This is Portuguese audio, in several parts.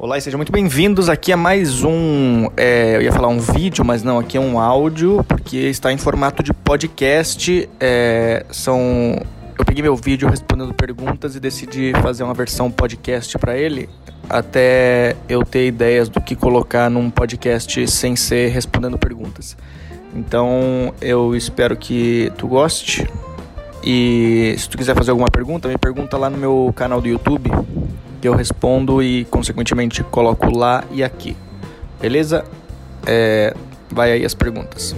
Olá e sejam muito bem-vindos aqui a mais um. É, eu ia falar um vídeo, mas não, aqui é um áudio, porque está em formato de podcast. É, são. Eu peguei meu vídeo respondendo perguntas e decidi fazer uma versão podcast para ele, até eu ter ideias do que colocar num podcast sem ser respondendo perguntas. Então eu espero que tu goste. E se tu quiser fazer alguma pergunta, me pergunta lá no meu canal do YouTube eu respondo e, consequentemente, coloco lá e aqui. Beleza? É, vai aí as perguntas.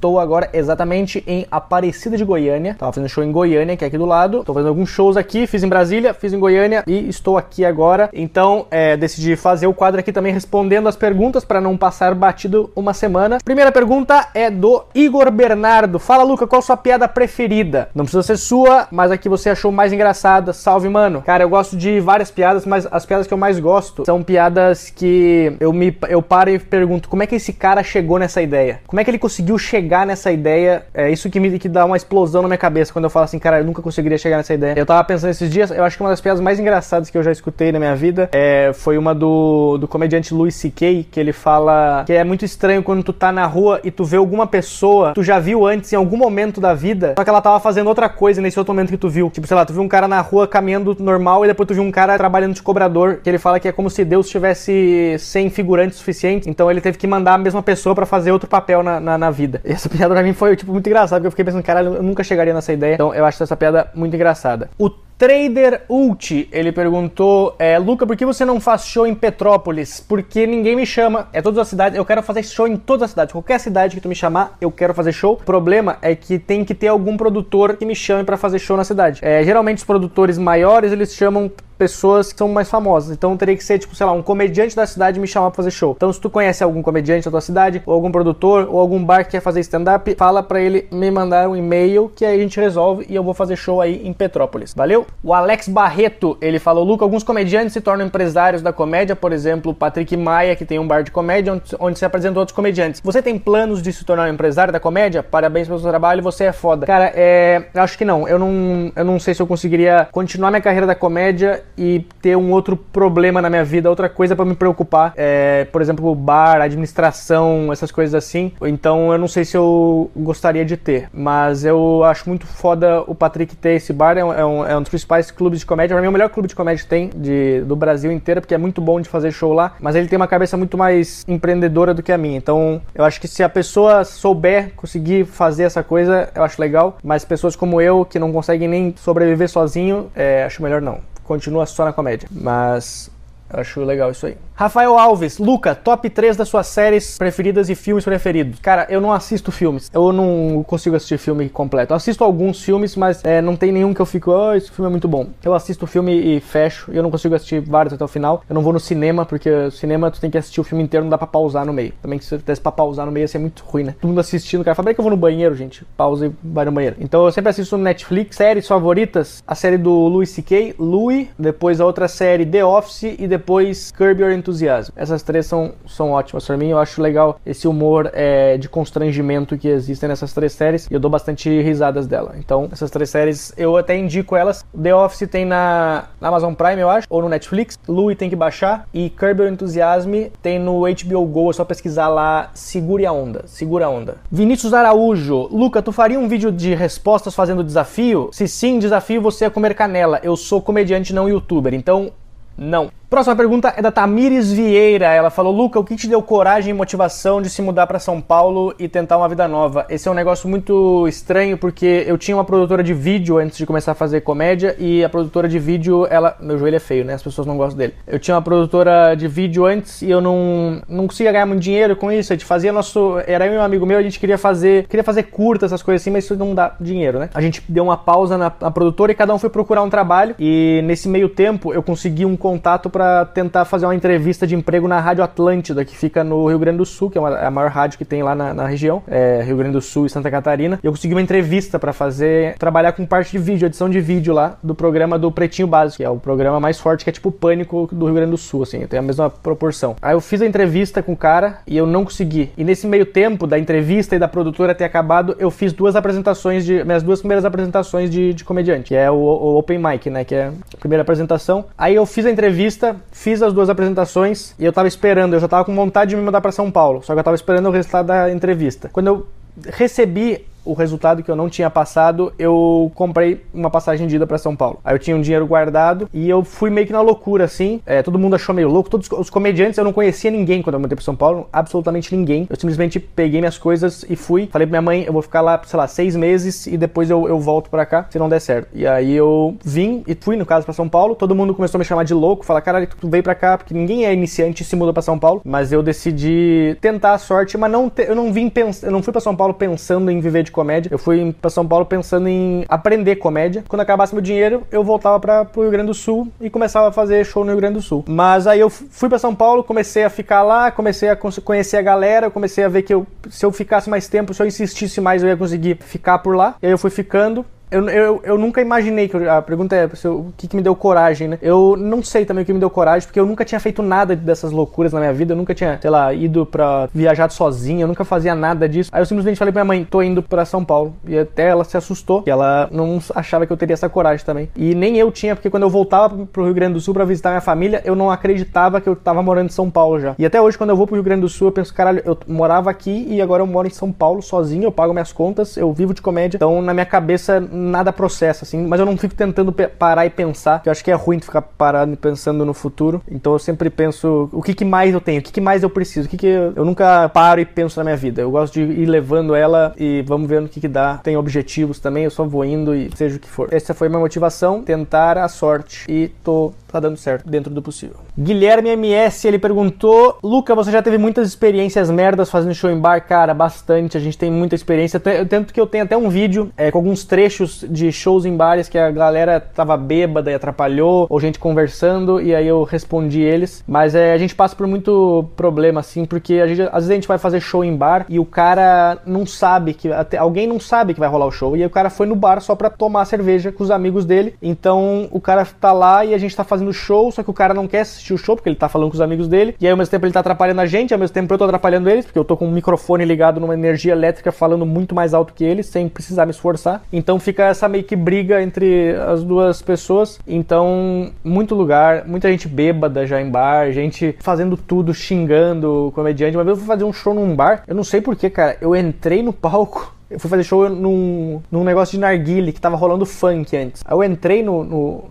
Estou agora exatamente em Aparecida de Goiânia. Tava fazendo show em Goiânia, que é aqui do lado. Estou fazendo alguns shows aqui, fiz em Brasília, fiz em Goiânia e estou aqui agora. Então, é, decidi fazer o quadro aqui também respondendo as perguntas para não passar batido uma semana. Primeira pergunta é do Igor Bernardo. Fala, Luca, qual sua piada preferida? Não precisa ser sua, mas a que você achou mais engraçada. Salve, mano. Cara, eu gosto de várias piadas, mas as piadas que eu mais gosto são piadas que eu me eu paro e pergunto como é que esse cara chegou nessa ideia? Como é que ele conseguiu chegar chegar nessa ideia, é isso que me que dá uma explosão na minha cabeça quando eu falo assim, cara, eu nunca conseguiria chegar nessa ideia. Eu tava pensando esses dias, eu acho que uma das piadas mais engraçadas que eu já escutei na minha vida é, foi uma do, do comediante Louis C.K., que ele fala que é muito estranho quando tu tá na rua e tu vê alguma pessoa tu já viu antes em algum momento da vida, só que ela tava fazendo outra coisa nesse outro momento que tu viu. Tipo, sei lá, tu viu um cara na rua caminhando normal e depois tu viu um cara trabalhando de cobrador, que ele fala que é como se Deus tivesse sem figurante suficiente, então ele teve que mandar a mesma pessoa para fazer outro papel na, na, na vida. Essa piada pra mim foi, tipo, muito engraçada, porque eu fiquei pensando, caralho, eu nunca chegaria nessa ideia. Então eu acho essa piada muito engraçada. O Trader Ult, ele perguntou, é, Luca, por que você não faz show em Petrópolis? Porque ninguém me chama, é todas as cidades, eu quero fazer show em todas as cidades, qualquer cidade que tu me chamar, eu quero fazer show. O problema é que tem que ter algum produtor que me chame para fazer show na cidade. É, geralmente os produtores maiores, eles chamam pessoas que são mais famosas. Então teria que ser, tipo, sei lá, um comediante da cidade me chamar pra fazer show. Então, se tu conhece algum comediante da tua cidade, ou algum produtor, ou algum bar que quer fazer stand-up, fala para ele me mandar um e-mail que aí a gente resolve e eu vou fazer show aí em Petrópolis. Valeu? O Alex Barreto, ele falou, Luca, alguns comediantes se tornam empresários da comédia, por exemplo, Patrick Maia, que tem um bar de comédia, onde, onde se apresentam outros comediantes. Você tem planos de se tornar um empresário da comédia? Parabéns pelo seu trabalho, você é foda. Cara, é. Acho que não. Eu não, eu não sei se eu conseguiria continuar minha carreira da comédia e ter um outro problema na minha vida, outra coisa para me preocupar. É, por exemplo, bar, administração, essas coisas assim. Então eu não sei se eu gostaria de ter. Mas eu acho muito foda o Patrick ter esse bar. É um, é um dos principais clubes de comédia. Pra mim é o melhor clube de comédia que tem de, do Brasil inteiro, porque é muito bom de fazer show lá. Mas ele tem uma cabeça muito mais empreendedora do que a minha. Então eu acho que se a pessoa souber conseguir fazer essa coisa, eu acho legal. Mas pessoas como eu, que não conseguem nem sobreviver sozinho, é, acho melhor não continua só na comédia. Mas acho legal isso aí. Rafael Alves, Luca, top 3 das suas séries preferidas e filmes preferidos. Cara, eu não assisto filmes. Eu não consigo assistir filme completo. Eu assisto alguns filmes, mas é, não tem nenhum que eu fico, oh, esse filme é muito bom. Eu assisto o filme e fecho. E eu não consigo assistir vários até o final. Eu não vou no cinema, porque cinema tu tem que assistir o filme inteiro, não dá pra pausar no meio. Também que se desse pra pausar no meio ia ser muito ruim, né? Todo mundo assistindo, cara, fala que eu vou no banheiro, gente. Pausa e vai no banheiro. Então eu sempre assisto no Netflix. Séries favoritas, a série do Louis C.K., Louis, depois a outra série The Office e depois Curb Your Enthusiasm. Essas três são, são ótimas para mim. Eu acho legal esse humor é, de constrangimento que existe nessas três séries. E eu dou bastante risadas dela. Então, essas três séries eu até indico elas. The Office tem na, na Amazon Prime, eu acho, ou no Netflix. Louie tem que baixar. E Curb Your Enthusiasm tem no HBO Go. É só pesquisar lá. Segure a onda. Segura a onda. Vinícius Araújo. Luca, tu faria um vídeo de respostas fazendo desafio? Se sim, desafio você a comer canela. Eu sou comediante, não youtuber. Então, não. Próxima pergunta é da Tamires Vieira. Ela falou: Luca, o que te deu coragem e motivação de se mudar para São Paulo e tentar uma vida nova? Esse é um negócio muito estranho porque eu tinha uma produtora de vídeo antes de começar a fazer comédia e a produtora de vídeo, ela. Meu joelho é feio, né? As pessoas não gostam dele. Eu tinha uma produtora de vídeo antes e eu não, não conseguia ganhar muito dinheiro com isso. A gente fazia nosso. Era eu e um amigo meu, a gente queria fazer. Queria fazer curta, essas coisas assim, mas isso não dá dinheiro, né? A gente deu uma pausa na, na produtora e cada um foi procurar um trabalho. E nesse meio tempo eu consegui um contato para para tentar fazer uma entrevista de emprego na Rádio Atlântida, que fica no Rio Grande do Sul, que é, uma, é a maior rádio que tem lá na, na região, é, Rio Grande do Sul e Santa Catarina. E eu consegui uma entrevista para fazer, trabalhar com parte de vídeo, edição de vídeo lá do programa do Pretinho Básico, que é o programa mais forte, que é tipo o Pânico do Rio Grande do Sul, assim, tem a mesma proporção. Aí eu fiz a entrevista com o cara e eu não consegui. E nesse meio tempo da entrevista e da produtora ter acabado, eu fiz duas apresentações de minhas duas primeiras apresentações de, de comediante, que é o, o Open Mic, né, que é a primeira apresentação. Aí eu fiz a entrevista, fiz as duas apresentações e eu tava esperando, eu já tava com vontade de me mandar para São Paulo, só que eu tava esperando o resultado da entrevista. Quando eu recebi o resultado que eu não tinha passado, eu comprei uma passagem de ida para São Paulo. Aí eu tinha um dinheiro guardado e eu fui meio que na loucura, assim. É, todo mundo achou meio louco. Todos os comediantes, eu não conhecia ninguém quando eu mudei pra São Paulo, absolutamente ninguém. Eu simplesmente peguei minhas coisas e fui. Falei pra minha mãe, eu vou ficar lá, sei lá, seis meses e depois eu, eu volto para cá, se não der certo. E aí eu vim e fui, no caso, para São Paulo. Todo mundo começou a me chamar de louco, falar, caralho, tu veio pra cá, porque ninguém é iniciante e se muda para São Paulo. Mas eu decidi tentar a sorte, mas não te, eu não vim pensando, eu não fui para São Paulo pensando em viver de comédia. Eu fui para São Paulo pensando em aprender comédia. Quando acabasse meu dinheiro, eu voltava para o Rio Grande do Sul e começava a fazer show no Rio Grande do Sul. Mas aí eu fui para São Paulo, comecei a ficar lá, comecei a conhecer a galera, comecei a ver que eu, se eu ficasse mais tempo, se eu insistisse mais, eu ia conseguir ficar por lá. E aí eu fui ficando. Eu, eu, eu nunca imaginei que. A pergunta é o que, que me deu coragem, né? Eu não sei também o que me deu coragem, porque eu nunca tinha feito nada dessas loucuras na minha vida. Eu nunca tinha, sei lá, ido pra viajar sozinho, eu nunca fazia nada disso. Aí eu simplesmente falei pra minha mãe: tô indo pra São Paulo. E até ela se assustou, que ela não achava que eu teria essa coragem também. E nem eu tinha, porque quando eu voltava pro Rio Grande do Sul pra visitar minha família, eu não acreditava que eu tava morando em São Paulo já. E até hoje, quando eu vou pro Rio Grande do Sul, eu penso: caralho, eu morava aqui e agora eu moro em São Paulo sozinho, eu pago minhas contas, eu vivo de comédia. Então, na minha cabeça, nada processa assim, mas eu não fico tentando parar e pensar, que eu acho que é ruim ficar parado e pensando no futuro. Então eu sempre penso o que, que mais eu tenho, o que, que mais eu preciso, o que, que eu, eu, nunca paro e penso na minha vida. Eu gosto de ir levando ela e vamos vendo o que, que dá. Tem objetivos também, eu só vou indo e seja o que for. Essa foi minha motivação, tentar a sorte e tô tá dando certo dentro do possível. Guilherme MS, ele perguntou: Luca, você já teve muitas experiências merdas fazendo show em bar? Cara, bastante. A gente tem muita experiência. Tanto que eu tenho até um vídeo é, com alguns trechos de shows em bares que a galera tava bêbada e atrapalhou, ou gente conversando, e aí eu respondi eles. Mas é, a gente passa por muito problema, assim, porque a gente, às vezes a gente vai fazer show em bar e o cara não sabe que. Até, alguém não sabe que vai rolar o show. E aí o cara foi no bar só pra tomar cerveja com os amigos dele. Então o cara tá lá e a gente tá fazendo show, só que o cara não quer assistir o show porque ele tá falando com os amigos dele. E aí ao mesmo tempo ele tá atrapalhando a gente, ao mesmo tempo eu tô atrapalhando eles, porque eu tô com um microfone ligado numa energia elétrica falando muito mais alto que eles, sem precisar me esforçar. Então fica essa meio que briga entre as duas pessoas. Então, muito lugar, muita gente bêbada já em bar, gente fazendo tudo, xingando o comediante. Uma vez eu fui fazer um show num bar, eu não sei porquê, cara. Eu entrei no palco. Eu fui fazer show num, num negócio de narguile que tava rolando funk antes. Aí eu entrei no, no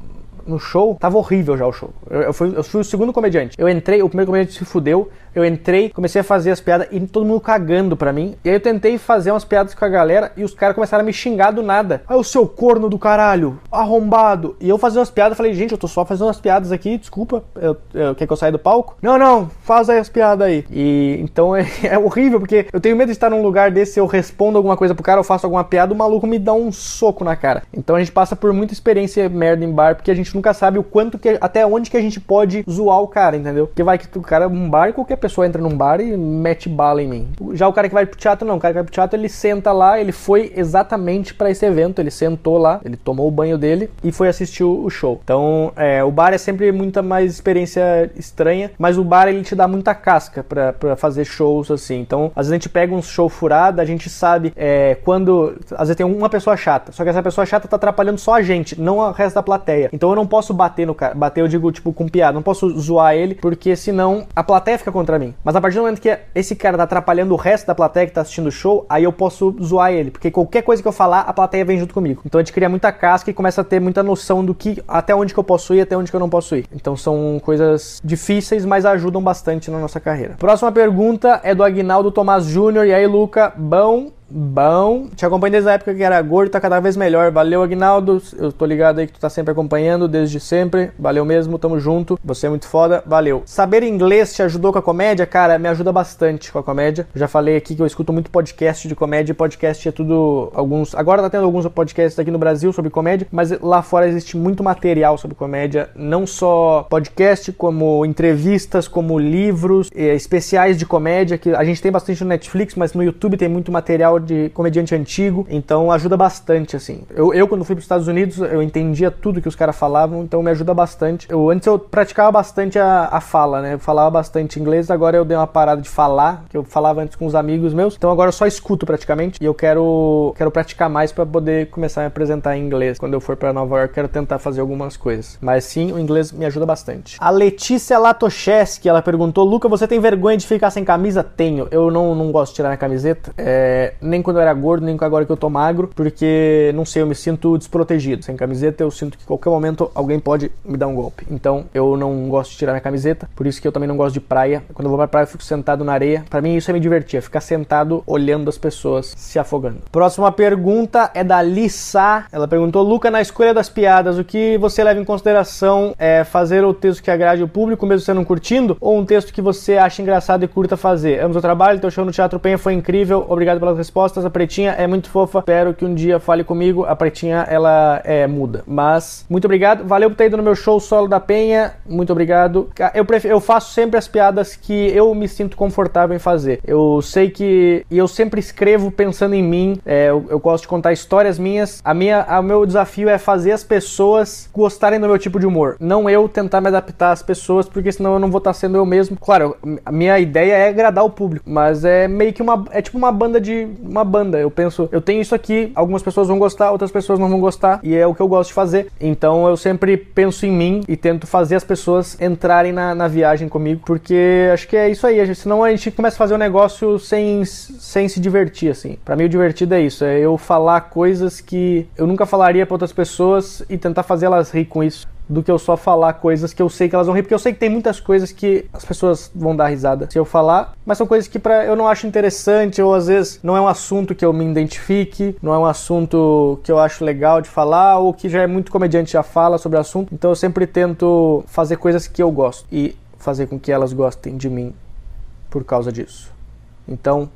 no show, tava horrível já o show. Eu, eu, fui, eu fui o segundo comediante. Eu entrei, o primeiro comediante se fudeu, eu entrei, comecei a fazer as piadas e todo mundo cagando pra mim. E aí eu tentei fazer umas piadas com a galera e os caras começaram a me xingar do nada. Ah, o seu corno do caralho, arrombado. E eu fazia umas piadas, falei, gente, eu tô só fazendo umas piadas aqui, desculpa, eu, eu, quer que eu saia do palco? Não, não, faz aí as piadas aí. E então é, é, horrível, porque eu tenho medo de estar num lugar desse, se eu respondo alguma coisa pro cara, eu faço alguma piada, o maluco me dá um soco na cara. Então a gente passa por muita experiência merda em bar, porque a gente nunca sabe o quanto que, até onde que a gente pode zoar o cara, entendeu? Porque vai que o cara, um bar, qualquer pessoa entra num bar e mete bala em mim. Já o cara que vai pro teatro, não. O cara que vai pro teatro, ele senta lá, ele foi exatamente para esse evento. Ele sentou lá, ele tomou o banho dele e foi assistir o show. Então, é, o bar é sempre muita mais experiência estranha, mas o bar ele te dá muita casca para fazer shows assim. Então, às vezes a gente pega um show furado, a gente sabe é, quando. Às vezes tem uma pessoa chata, só que essa pessoa chata tá atrapalhando só a gente, não o resto da plateia. Então eu não posso bater no cara. Bater, eu digo, tipo, com piada. Não posso zoar ele, porque senão a plateia fica contra mim. Mas a partir do momento que esse cara tá atrapalhando o resto da plateia que tá assistindo o show, aí eu posso zoar ele. Porque qualquer coisa que eu falar, a plateia vem junto comigo. Então a gente cria muita casca e começa a ter muita noção do que até onde que eu posso ir, até onde que eu não posso ir. Então são coisas difíceis, mas ajudam bastante na nossa carreira. Próxima pergunta é do Agnaldo Tomás Júnior. E aí, Luca, bom Bom, te acompanho desde a época que era gordo, tá cada vez melhor. Valeu, Agnaldo. Eu tô ligado aí que tu tá sempre acompanhando, desde sempre. Valeu mesmo, tamo junto. Você é muito foda, valeu. Saber inglês te ajudou com a comédia? Cara, me ajuda bastante com a comédia. Já falei aqui que eu escuto muito podcast de comédia. Podcast é tudo. alguns. Agora tá tendo alguns podcasts aqui no Brasil sobre comédia, mas lá fora existe muito material sobre comédia. Não só podcast, como entrevistas, como livros, eh, especiais de comédia, que a gente tem bastante no Netflix, mas no YouTube tem muito material de comediante antigo, então ajuda bastante, assim. Eu, eu quando fui para os Estados Unidos, eu entendia tudo que os caras falavam, então me ajuda bastante. Eu, antes eu praticava bastante a, a fala, né? Eu falava bastante inglês, agora eu dei uma parada de falar, que eu falava antes com os amigos meus, então agora eu só escuto praticamente, e eu quero, quero praticar mais para poder começar a me apresentar em inglês. Quando eu for para Nova York, quero tentar fazer algumas coisas. Mas sim, o inglês me ajuda bastante. A Letícia Latocheski, ela perguntou, Luca, você tem vergonha de ficar sem camisa? Tenho. Eu não, não gosto de tirar minha camiseta, é, nem quando eu era gordo, nem agora que eu tô magro, porque, não sei, eu me sinto desprotegido. Sem camiseta, eu sinto que qualquer momento alguém pode me dar um golpe. Então, eu não gosto de tirar minha camiseta, por isso que eu também não gosto de praia. Quando eu vou pra praia, eu fico sentado na areia. Para mim, isso é me divertir, é ficar sentado olhando as pessoas se afogando. Próxima pergunta é da Lissa. Ela perguntou, Luca, na escolha das piadas, o que você leva em consideração é fazer o texto que agrade o público, mesmo você não curtindo, ou um texto que você acha engraçado e curta fazer? Amo o trabalho, teu show no Teatro Penha foi incrível, obrigado pelas respostas. A Pretinha é muito fofa, espero que um dia fale comigo. A Pretinha, ela é muda. Mas, muito obrigado, valeu por ter ido no meu show solo da Penha, muito obrigado. Eu, prefiro, eu faço sempre as piadas que eu me sinto confortável em fazer. Eu sei que. E eu sempre escrevo pensando em mim, é, eu, eu, gosto de contar histórias minhas. A minha, o meu desafio é fazer as pessoas gostarem do meu tipo de humor, não eu tentar me adaptar às pessoas, porque senão eu não vou estar sendo eu mesmo. Claro, a minha ideia é agradar o público, mas é meio que uma. É tipo uma banda de. Uma banda. Eu penso, eu tenho isso aqui, algumas pessoas vão gostar, outras pessoas não vão gostar, e é o que eu gosto de fazer. Então eu sempre penso em mim e tento fazer as pessoas entrarem na, na viagem comigo, porque acho que é isso aí. Senão a gente começa a fazer um negócio sem, sem se divertir, assim. Para mim o divertido é isso, é eu falar coisas que eu nunca falaria para outras pessoas e tentar fazer elas rir com isso do que eu só falar coisas que eu sei que elas vão rir, porque eu sei que tem muitas coisas que as pessoas vão dar risada se eu falar, mas são coisas que pra, eu não acho interessante, ou às vezes não é um assunto que eu me identifique, não é um assunto que eu acho legal de falar, ou que já é muito comediante já fala sobre o assunto, então eu sempre tento fazer coisas que eu gosto e fazer com que elas gostem de mim por causa disso. Então,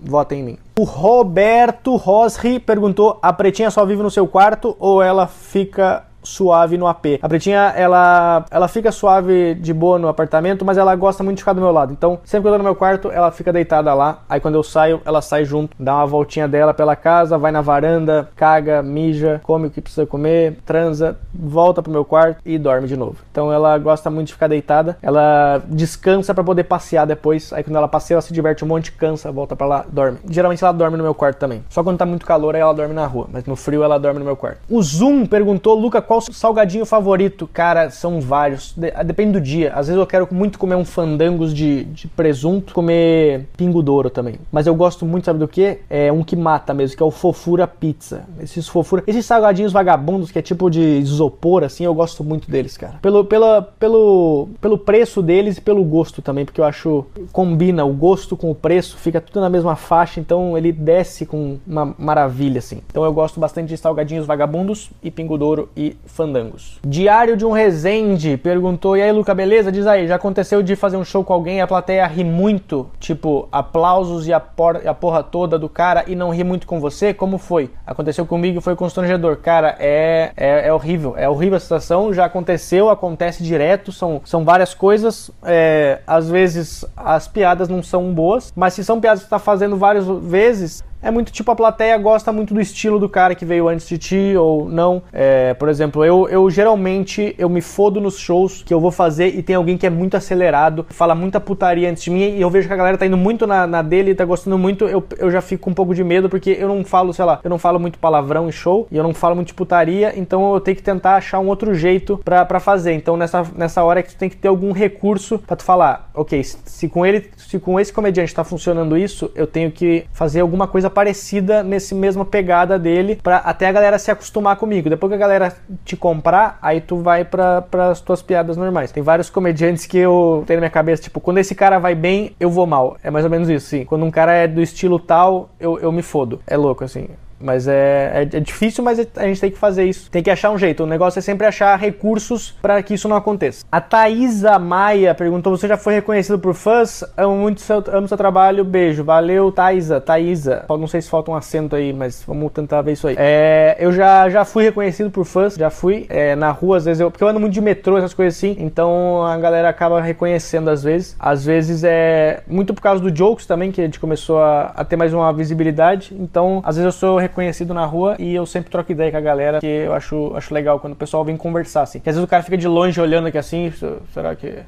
votem em mim. O Roberto Rosri perguntou: a pretinha só vive no seu quarto ou ela fica suave no AP. A pretinha, ela, ela fica suave de boa no apartamento, mas ela gosta muito de ficar do meu lado. Então, sempre que eu tô no meu quarto, ela fica deitada lá. Aí quando eu saio, ela sai junto, dá uma voltinha dela pela casa, vai na varanda, caga, mija, come o que precisa comer, transa, volta pro meu quarto e dorme de novo. Então ela gosta muito de ficar deitada. Ela descansa para poder passear depois. Aí quando ela passeia, ela se diverte um monte, cansa, volta para lá, dorme. Geralmente ela dorme no meu quarto também. Só quando tá muito calor, aí ela dorme na rua. Mas no frio ela dorme no meu quarto. O Zoom perguntou, Luca, qual qual salgadinho favorito? Cara, são vários. Depende do dia. Às vezes eu quero muito comer um fandangos de, de presunto, comer pingo douro também. Mas eu gosto muito, sabe do que? É um que mata mesmo, que é o fofura pizza. Esses fofura, esses salgadinhos vagabundos que é tipo de isopor assim, eu gosto muito deles, cara. Pelo pela, pelo pelo preço deles e pelo gosto também, porque eu acho combina o gosto com o preço, fica tudo na mesma faixa, então ele desce com uma maravilha assim. Então eu gosto bastante de salgadinhos vagabundos e pingo douro e fandangos. Diário de um Resende perguntou: E aí, Luca, beleza? Diz aí, já aconteceu de fazer um show com alguém e a plateia ri muito? Tipo, aplausos e a, por a porra toda do cara e não ri muito com você? Como foi? Aconteceu comigo e foi constrangedor. Cara, é, é, é, horrível. É horrível a situação. Já aconteceu, acontece direto. São, são várias coisas. É, às vezes as piadas não são boas, mas se são piadas que você tá fazendo várias vezes, é muito tipo a plateia gosta muito do estilo do cara que veio antes de ti ou não. É, por exemplo, eu, eu geralmente eu me fodo nos shows que eu vou fazer e tem alguém que é muito acelerado, fala muita putaria antes de mim e eu vejo que a galera tá indo muito na, na dele e tá gostando muito, eu, eu já fico um pouco de medo porque eu não falo, sei lá, eu não falo muito palavrão em show e eu não falo muito de putaria, então eu tenho que tentar achar um outro jeito para fazer. Então nessa, nessa hora é que tu tem que ter algum recurso para tu falar, ok, se, se com ele, se com esse comediante tá funcionando isso, eu tenho que fazer alguma coisa parecida nesse mesma pegada dele, pra até a galera se acostumar comigo. Depois que a galera te comprar, aí tu vai para as tuas piadas normais. Tem vários comediantes que eu tenho na minha cabeça, tipo, quando esse cara vai bem, eu vou mal. É mais ou menos isso, sim. Quando um cara é do estilo tal, eu, eu me fodo. É louco, assim. Mas é, é, é, difícil, mas a gente tem que fazer isso. Tem que achar um jeito. O negócio é sempre achar recursos para que isso não aconteça. A Thaisa Maia perguntou: Você já foi reconhecido por fãs? Amo muito seu, amo seu trabalho. Beijo. Valeu, Thaisa. Thaisa. Não sei se falta um acento aí, mas vamos tentar ver isso aí. É, eu já, já fui reconhecido por fãs. Já fui é, na rua, às vezes eu. Porque eu ando muito de metrô, essas coisas assim. Então a galera acaba reconhecendo às vezes. Às vezes é muito por causa do Jokes também, que a gente começou a, a ter mais uma visibilidade. Então, às vezes eu sou reconhecido conhecido na rua e eu sempre troco ideia com a galera, que eu acho, acho legal quando o pessoal vem conversar, assim. Que às vezes o cara fica de longe olhando aqui assim, será que.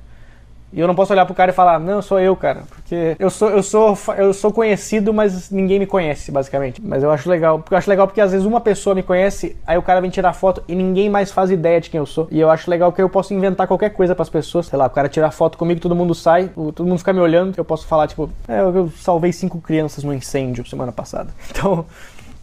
E eu não posso olhar pro cara e falar, não, sou eu, cara. Porque eu sou, eu sou, eu sou conhecido, mas ninguém me conhece, basicamente. Mas eu acho legal. Eu acho legal porque às vezes uma pessoa me conhece, aí o cara vem tirar foto e ninguém mais faz ideia de quem eu sou. E eu acho legal que eu posso inventar qualquer coisa para as pessoas. Sei lá, o cara tirar foto comigo, todo mundo sai, todo mundo fica me olhando. Eu posso falar, tipo, é, eu salvei cinco crianças no incêndio semana passada. Então.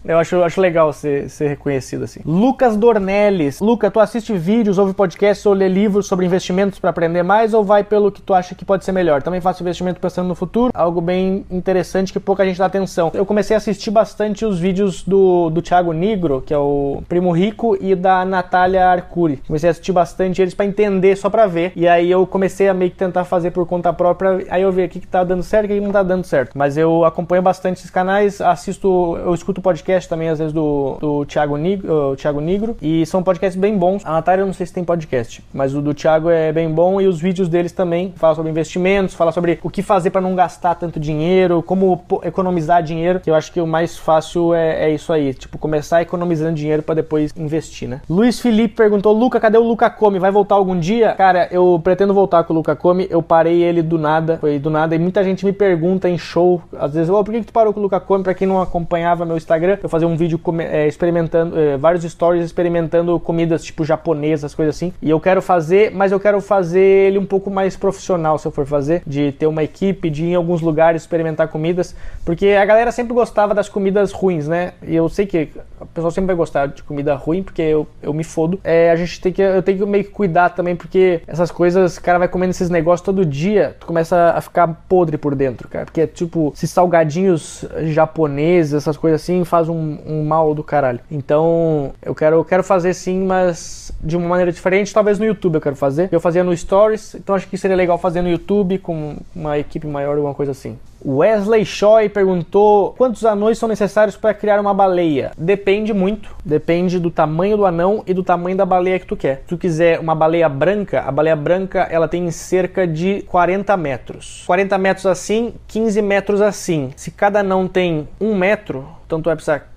Eu acho, acho legal ser, ser reconhecido assim. Lucas Dornelles. Luca, tu assiste vídeos, ouve podcasts ou lê livros sobre investimentos para aprender mais ou vai pelo que tu acha que pode ser melhor? Também faço investimento pensando no futuro, algo bem interessante que pouca gente dá atenção. Eu comecei a assistir bastante os vídeos do, do Thiago Nigro, que é o primo rico, e da Natália Arcuri. Comecei a assistir bastante eles para entender, só para ver. E aí eu comecei a meio que tentar fazer por conta própria. Aí eu vi o que, tá dando certo e que não tá dando certo. Mas eu acompanho bastante esses canais, assisto, eu escuto podcast podcast também, às vezes, do, do Thiago, Nigro, Thiago Nigro. E são podcasts bem bons. A Natália, eu não sei se tem podcast, mas o do Thiago é bem bom. E os vídeos deles também falam sobre investimentos, fala sobre o que fazer para não gastar tanto dinheiro, como economizar dinheiro. Que eu acho que o mais fácil é, é isso aí. Tipo, começar economizando dinheiro para depois investir, né? Luiz Felipe perguntou: Luca, cadê o Luca Come? Vai voltar algum dia? Cara, eu pretendo voltar com o Luca Come. Eu parei ele do nada. Foi do nada. E muita gente me pergunta em show, às vezes, oh, por que, que tu parou com o Luca Come? Pra quem não acompanhava meu Instagram, eu fazia um vídeo é, experimentando, é, vários stories experimentando comidas tipo japonesas, coisas assim. E eu quero fazer, mas eu quero fazer ele um pouco mais profissional se eu for fazer, de ter uma equipe, de ir em alguns lugares experimentar comidas, porque a galera sempre gostava das comidas ruins, né? E eu sei que o pessoal sempre vai gostar de comida ruim, porque eu, eu me fodo. É, a gente tem que, eu tenho que meio que cuidar também, porque essas coisas, o cara vai comendo esses negócios todo dia, tu começa a ficar podre por dentro, cara. Porque, tipo, esses salgadinhos japoneses, essas coisas assim, faz um, um mal do caralho. Então, eu quero, eu quero fazer sim, mas de uma maneira diferente, talvez no YouTube eu quero fazer. Eu fazia no Stories, então acho que seria legal fazer no YouTube com uma equipe maior, alguma coisa assim. Wesley Choi perguntou quantos anões são necessários para criar uma baleia. Depende muito, depende do tamanho do anão e do tamanho da baleia que tu quer. Se tu quiser uma baleia branca, a baleia branca ela tem cerca de 40 metros. 40 metros assim, 15 metros assim. Se cada anão tem um metro, então tu vai precisar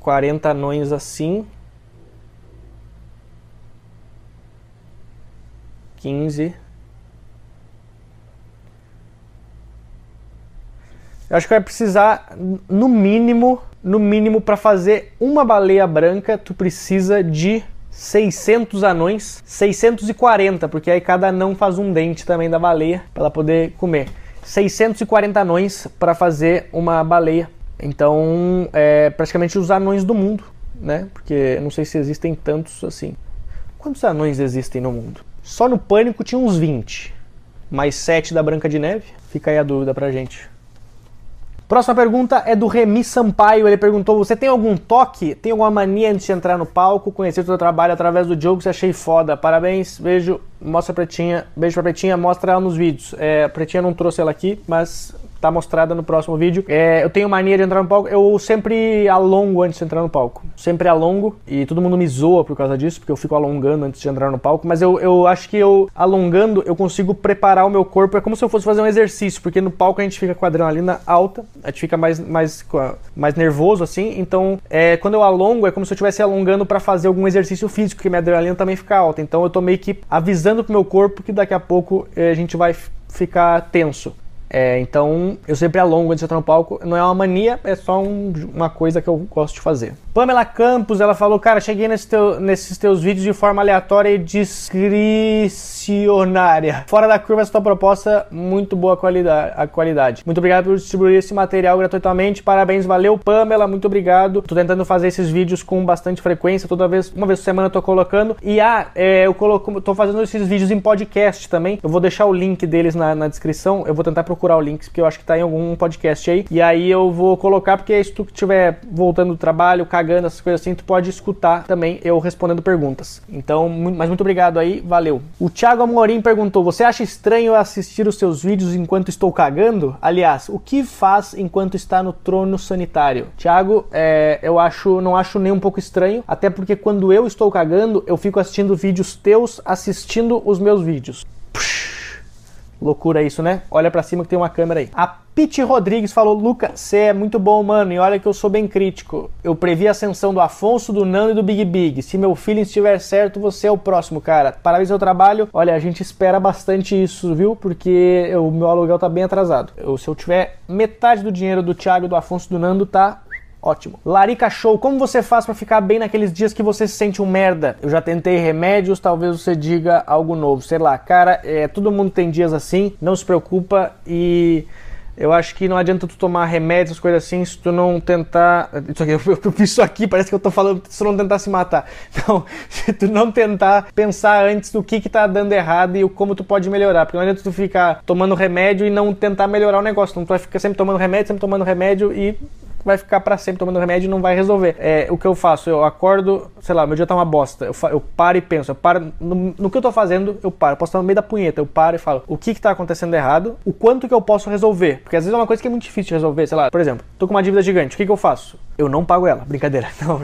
40 anões assim. 15 Eu acho que vai precisar, no mínimo, no mínimo, para fazer uma baleia branca, tu precisa de 600 anões, 640, porque aí cada anão faz um dente também da baleia para ela poder comer. 640 anões para fazer uma baleia. Então, é praticamente os anões do mundo, né? Porque não sei se existem tantos assim. Quantos anões existem no mundo? Só no Pânico tinha uns 20, mais 7 da Branca de Neve. Fica aí a dúvida pra gente. Próxima pergunta é do Remi Sampaio. Ele perguntou: Você tem algum toque? Tem alguma mania antes de entrar no palco? Conhecer o seu trabalho através do jogo, você achei foda. Parabéns, beijo, mostra a Pretinha. Beijo pra Pretinha, mostra ela nos vídeos. É, a Pretinha não trouxe ela aqui, mas tá mostrada no próximo vídeo. É, eu tenho mania de entrar no palco, eu sempre alongo antes de entrar no palco. Sempre alongo, e todo mundo me zoa por causa disso, porque eu fico alongando antes de entrar no palco, mas eu, eu acho que eu, alongando, eu consigo preparar o meu corpo, é como se eu fosse fazer um exercício, porque no palco a gente fica com a adrenalina alta, a gente fica mais, mais, mais nervoso assim, então é, quando eu alongo, é como se eu estivesse alongando para fazer algum exercício físico, porque minha adrenalina também fica alta, então eu tô meio que avisando pro meu corpo que daqui a pouco é, a gente vai ficar tenso. É, então eu sempre alongo antes de entrar no palco. Não é uma mania, é só um, uma coisa que eu gosto de fazer. Pamela Campos, ela falou, cara, cheguei nesse teu, nesses teus vídeos de forma aleatória e discricionária. Fora da curva essa tua proposta, muito boa qualidade, a qualidade. Muito obrigado por distribuir esse material gratuitamente. Parabéns, valeu, Pamela, muito obrigado. Tô tentando fazer esses vídeos com bastante frequência, toda vez, uma vez por semana eu tô colocando. E ah, é, eu coloco, tô fazendo esses vídeos em podcast também. Eu vou deixar o link deles na, na descrição. Eu vou tentar procurar o link, porque eu acho que tá em algum podcast aí. E aí eu vou colocar, porque se tu estiver voltando do trabalho, cagando, essas coisas assim, tu pode escutar também eu respondendo perguntas. Então, mas muito obrigado aí, valeu. O Thiago Amorim perguntou: Você acha estranho assistir os seus vídeos enquanto estou cagando? Aliás, o que faz enquanto está no trono sanitário? Thiago, é, eu acho, não acho nem um pouco estranho, até porque quando eu estou cagando, eu fico assistindo vídeos teus assistindo os meus vídeos. Loucura isso, né? Olha para cima que tem uma câmera aí. A Pete Rodrigues falou: Luca, você é muito bom, mano, e olha que eu sou bem crítico. Eu previ a ascensão do Afonso, do Nando e do Big Big. Se meu filho estiver certo, você é o próximo, cara. Parabéns pelo trabalho. Olha, a gente espera bastante isso, viu? Porque o meu aluguel tá bem atrasado. Eu, se eu tiver metade do dinheiro do Thiago, do Afonso do Nando, tá Ótimo. Larica Show, como você faz para ficar bem naqueles dias que você se sente um merda? Eu já tentei remédios, talvez você diga algo novo. Sei lá, cara, é, todo mundo tem dias assim, não se preocupa e eu acho que não adianta tu tomar remédios, coisas assim, se tu não tentar. Isso aqui, eu, eu fiz isso aqui, parece que eu tô falando se tu não tentar se matar. Então, se tu não tentar pensar antes do que que tá dando errado e o como tu pode melhorar. Porque não adianta tu ficar tomando remédio e não tentar melhorar o negócio. Então tu vai ficar sempre tomando remédio, sempre tomando remédio e vai ficar para sempre tomando remédio e não vai resolver. É, o que eu faço? Eu acordo, sei lá, meu dia tá uma bosta. Eu, eu paro e penso. Eu paro. No, no, que eu tô fazendo, eu paro. Eu posso estar no meio da punheta. Eu paro e falo o que que tá acontecendo errado, o quanto que eu posso resolver. Porque às vezes é uma coisa que é muito difícil de resolver. Sei lá, por exemplo, tô com uma dívida gigante. O que que eu faço? Eu não pago ela. Brincadeira. Não.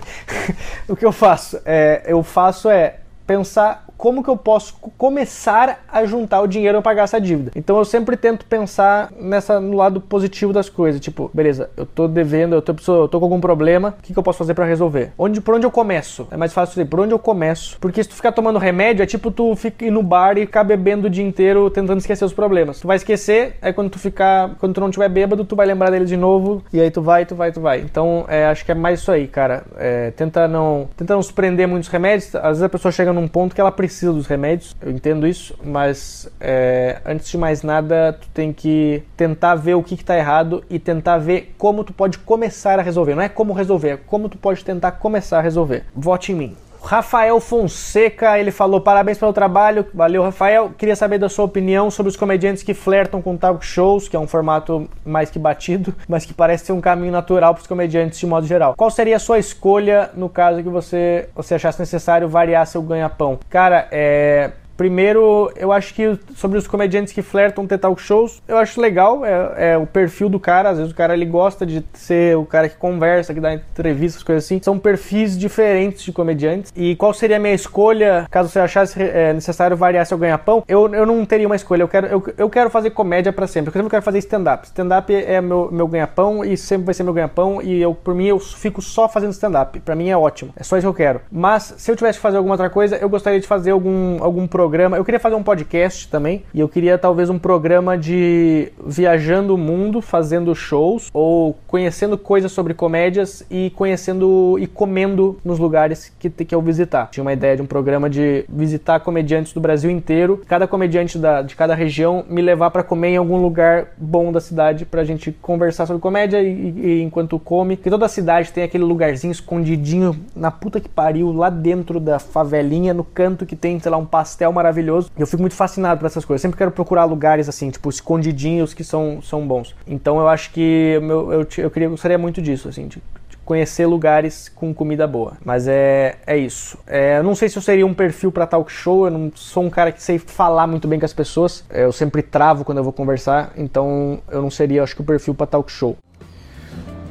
o que eu faço? É, eu faço é pensar como que eu posso começar a juntar o dinheiro para pagar essa dívida. Então eu sempre tento pensar nessa no lado positivo das coisas, tipo, beleza, eu tô devendo, eu tô, eu tô com algum problema, o que, que eu posso fazer para resolver? Onde, por onde eu começo? É mais fácil dizer, por onde eu começo? Porque se tu ficar tomando remédio, é tipo tu ir no bar e ficar bebendo o dia inteiro tentando esquecer os problemas. Tu vai esquecer, aí quando tu ficar, quando tu não tiver bêbado, tu vai lembrar dele de novo, e aí tu vai, tu vai, tu vai. Então, é, acho que é mais isso aí, cara. É, tenta não, tenta não se prender muitos remédios. Às vezes a pessoa chega num ponto que ela precisa precisa dos remédios, eu entendo isso, mas é, antes de mais nada, tu tem que tentar ver o que está errado e tentar ver como tu pode começar a resolver. Não é como resolver, é como tu pode tentar começar a resolver. Vote em mim. Rafael Fonseca, ele falou: parabéns pelo trabalho. Valeu, Rafael. Queria saber da sua opinião sobre os comediantes que flertam com talk shows, que é um formato mais que batido, mas que parece ser um caminho natural para os comediantes de modo geral. Qual seria a sua escolha no caso que você, você achasse necessário variar seu ganha-pão? Cara, é Primeiro, eu acho que sobre os comediantes que flertam ter talk shows, eu acho legal, é, é, o perfil do cara, às vezes o cara ele gosta de ser o cara que conversa, que dá entrevistas, coisas assim. São perfis diferentes de comediantes. E qual seria a minha escolha, caso você achasse é, necessário variar seu ganha-pão? Eu, eu não teria uma escolha, eu quero, eu, eu quero fazer comédia para sempre. Eu sempre quero fazer stand-up. Stand-up é meu, meu ganha-pão e sempre vai ser meu ganha-pão. E eu, por mim, eu fico só fazendo stand-up. Para mim é ótimo. É só isso que eu quero. Mas se eu tivesse que fazer alguma outra coisa, eu gostaria de fazer algum, algum programa programa. Eu queria fazer um podcast também. E eu queria talvez um programa de viajando o mundo, fazendo shows ou conhecendo coisas sobre comédias e conhecendo e comendo nos lugares que, que eu visitar. Tinha uma ideia de um programa de visitar comediantes do Brasil inteiro, cada comediante da, de cada região me levar para comer em algum lugar bom da cidade pra gente conversar sobre comédia e, e, enquanto come. Porque toda cidade tem aquele lugarzinho escondidinho na puta que pariu, lá dentro da favelinha, no canto que tem, sei lá, um pastel maravilhoso. Eu fico muito fascinado por essas coisas. Eu sempre quero procurar lugares assim, tipo, escondidinhos que são, são bons. Então eu acho que eu, eu, eu queria, gostaria muito disso, assim, de, conhecer lugares com comida boa. Mas é, é isso. É, eu não sei se eu seria um perfil para talk show, eu não sou um cara que sei falar muito bem com as pessoas. Eu sempre travo quando eu vou conversar, então eu não seria, acho que, o perfil para talk show.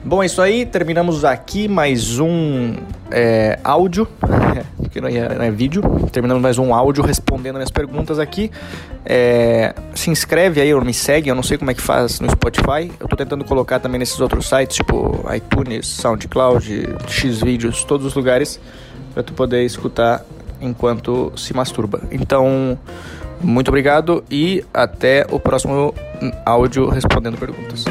Bom, é isso aí. Terminamos aqui mais um é, áudio, porque não é, não é, vídeo. Terminamos mais um áudio respondendo minhas perguntas aqui. É, se inscreve aí, ou me segue. Eu não sei como é que faz no Spotify. Eu tô tentando colocar também nesses outros sites, tipo iTunes, SoundCloud, Xvideos, todos os lugares, para tu poder escutar enquanto se masturba. Então, muito obrigado e até o próximo áudio respondendo perguntas.